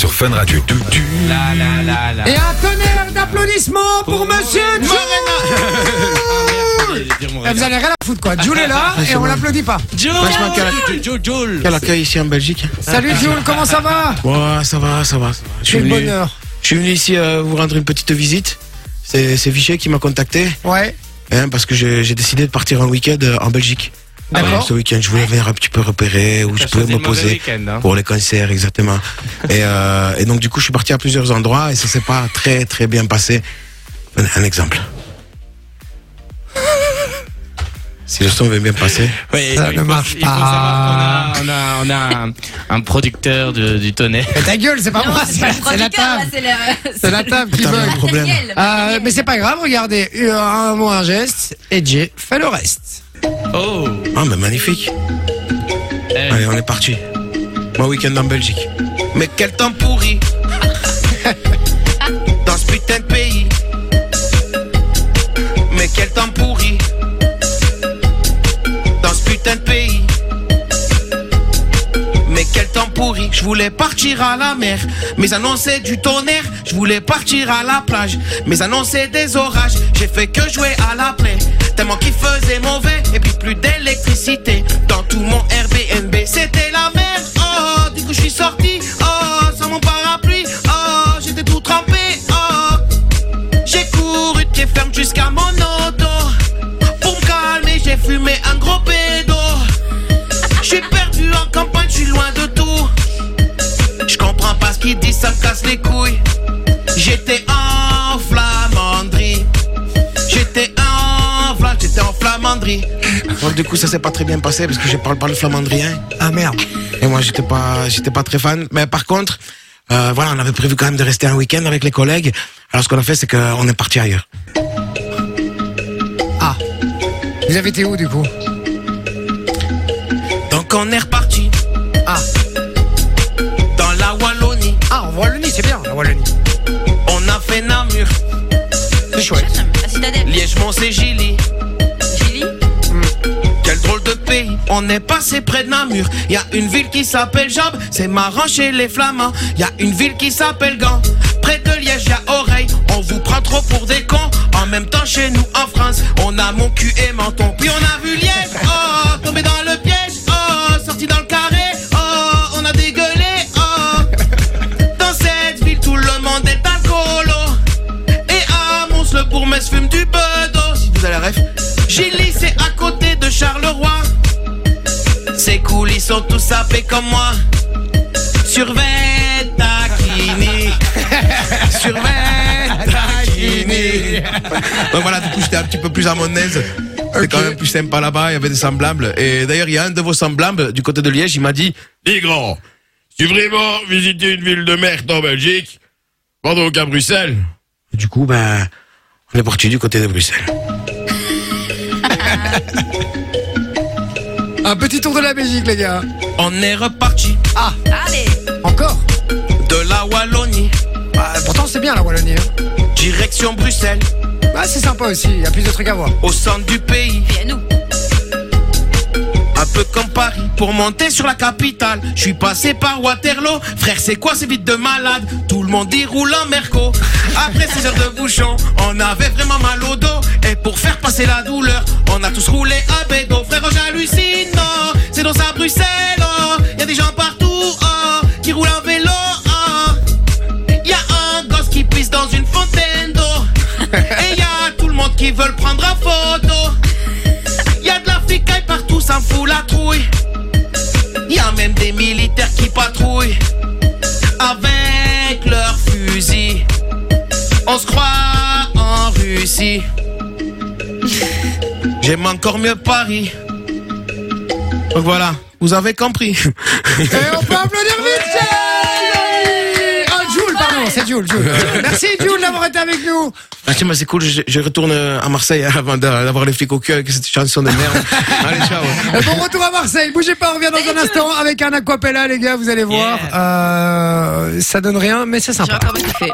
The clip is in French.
sur Fun Radio. Du, du. La la la la. Et un tonnerre d'applaudissements pour Monsieur Jules Eh, Vous allez rien à foutre quoi. Jules est là et on l'applaudit pas. Jules, Jules. Quel accueil ici en Belgique. Salut Jules, comment ça va Ouais, ça va, ça va. Je suis Quel venu, bonheur. je suis venu ici euh, vous rendre une petite visite. C'est Vichy qui m'a contacté Ouais. hein, parce que j'ai décidé de partir en week-end euh, en Belgique. D'accord. Ouais, ce week-end, je voulais venir un petit peu repérer où je pouvais me poser hein. pour les concerts, exactement. et, euh, et donc du coup, je suis parti à plusieurs endroits et ça s'est pas très très bien passé. Un, un exemple. Si le son veut bien passer. Oui, Ça ne marche faut pas. a, on a, on a un, un producteur de, du tonnerre. Mais ta gueule, c'est pas moi, c'est la table. c'est la table qui bug. Euh, matériel. mais c'est pas grave, regardez, euh, un mot, un geste, et Jay fait le reste. Oh Ah, mais magnifique. Eh, Allez, on est parti. Mon week-end en Belgique. Mais quel temps pourri Dans ce putain de pays. Mais quel temps pourri Dans ce putain de pays. Mais quel temps pourri Je voulais partir à la mer Mais annoncer du tonnerre Je voulais partir à la plage Mais annoncer des orages J'ai fait que jouer à la plaie Tellement qu'il faisait mauvais Et puis plus d'électricité Dans tout mon Airbnb C'était la mer Oh du coup je suis sorti Oh sans mon parapluie Oh j'étais tout trempé Oh j'ai couru de pied ferme jusqu'à mon auto. Pour me calmer, j'ai fumé un gros pédo. Je suis perdu en campagne, je suis loin de tout. Je comprends pas ce qu'ils disent, ça me casse les couilles. Du coup ça s'est pas très bien passé parce que je parle pas le flamandrien. Ah merde. Et moi, j'étais pas, j'étais pas très fan. Mais par contre, euh, voilà, on avait prévu quand même de rester un week-end avec les collègues. Alors, ce qu'on a fait, c'est qu'on est parti ailleurs. Ah. Vous avez été où du coup? Donc, on est reparti Ah. On est passé près de Namur. Y a une ville qui s'appelle Job. C'est marrant chez les Flamands. Y a une ville qui s'appelle Gand. Près de Liège, y a Oreille. On vous prend trop pour des cons. En même temps, chez nous, en France, on a mon cul et menton. Puis on a vu Liège. Oh, tombé dans le piège. Oh, sorti dans le carré. Oh, on a dégueulé. Oh, dans cette ville, tout le monde est alcoolo. Et à Mons, le bourgmestre fume du bedo. Si vous avez la ref. Sont tous sapés comme moi. Survêt taquini. Survêt taquini. Donc voilà, du coup, j'étais un petit peu plus à mon aise. C'était quand même plus sympa là-bas, il y avait des semblables. Et d'ailleurs, il y a un de vos semblables du côté de Liège, il m'a dit Dis grand, tu veux vraiment visiter une ville de merde en Belgique Va donc à Bruxelles. Du coup, ben, on est parti du côté de Bruxelles. Un petit tour de la Belgique, les gars. On est reparti Ah, Allez. encore de la Wallonie, Bah, Pourtant, c'est bien la Wallonie. Hein. direction Bruxelles, Bah, c'est sympa aussi, il y a plus de trucs à voir. au centre du pays. Et nous. Un peu comme Paris, pour monter sur la capitale. Je suis passé par Waterloo. Frère, c'est quoi ces vides de malade? Tout le monde y roule en merco. Après 6 heures de bouchon, on avait vraiment mal au dos. Et pour faire passer la douleur, on a tous roulé à bédo. Même des militaires qui patrouillent avec leurs fusils. On se croit en Russie. J'aime encore mieux Paris. Donc voilà, vous avez compris. Et on peut applaudir vite c'est Jules, Jules. Merci Jules d'avoir été avec nous. Tiens, mais c'est cool, je, je retourne à Marseille avant d'a- d'avoir les flics au cul avec cette chanson de merde. Allez, ciao. Bon retour à Marseille. Bougez pas, on revient dans un instant avec un aquapella, les gars, vous allez voir. Euh, ça donne rien, mais c'est J'ai sympa. encore kiffé.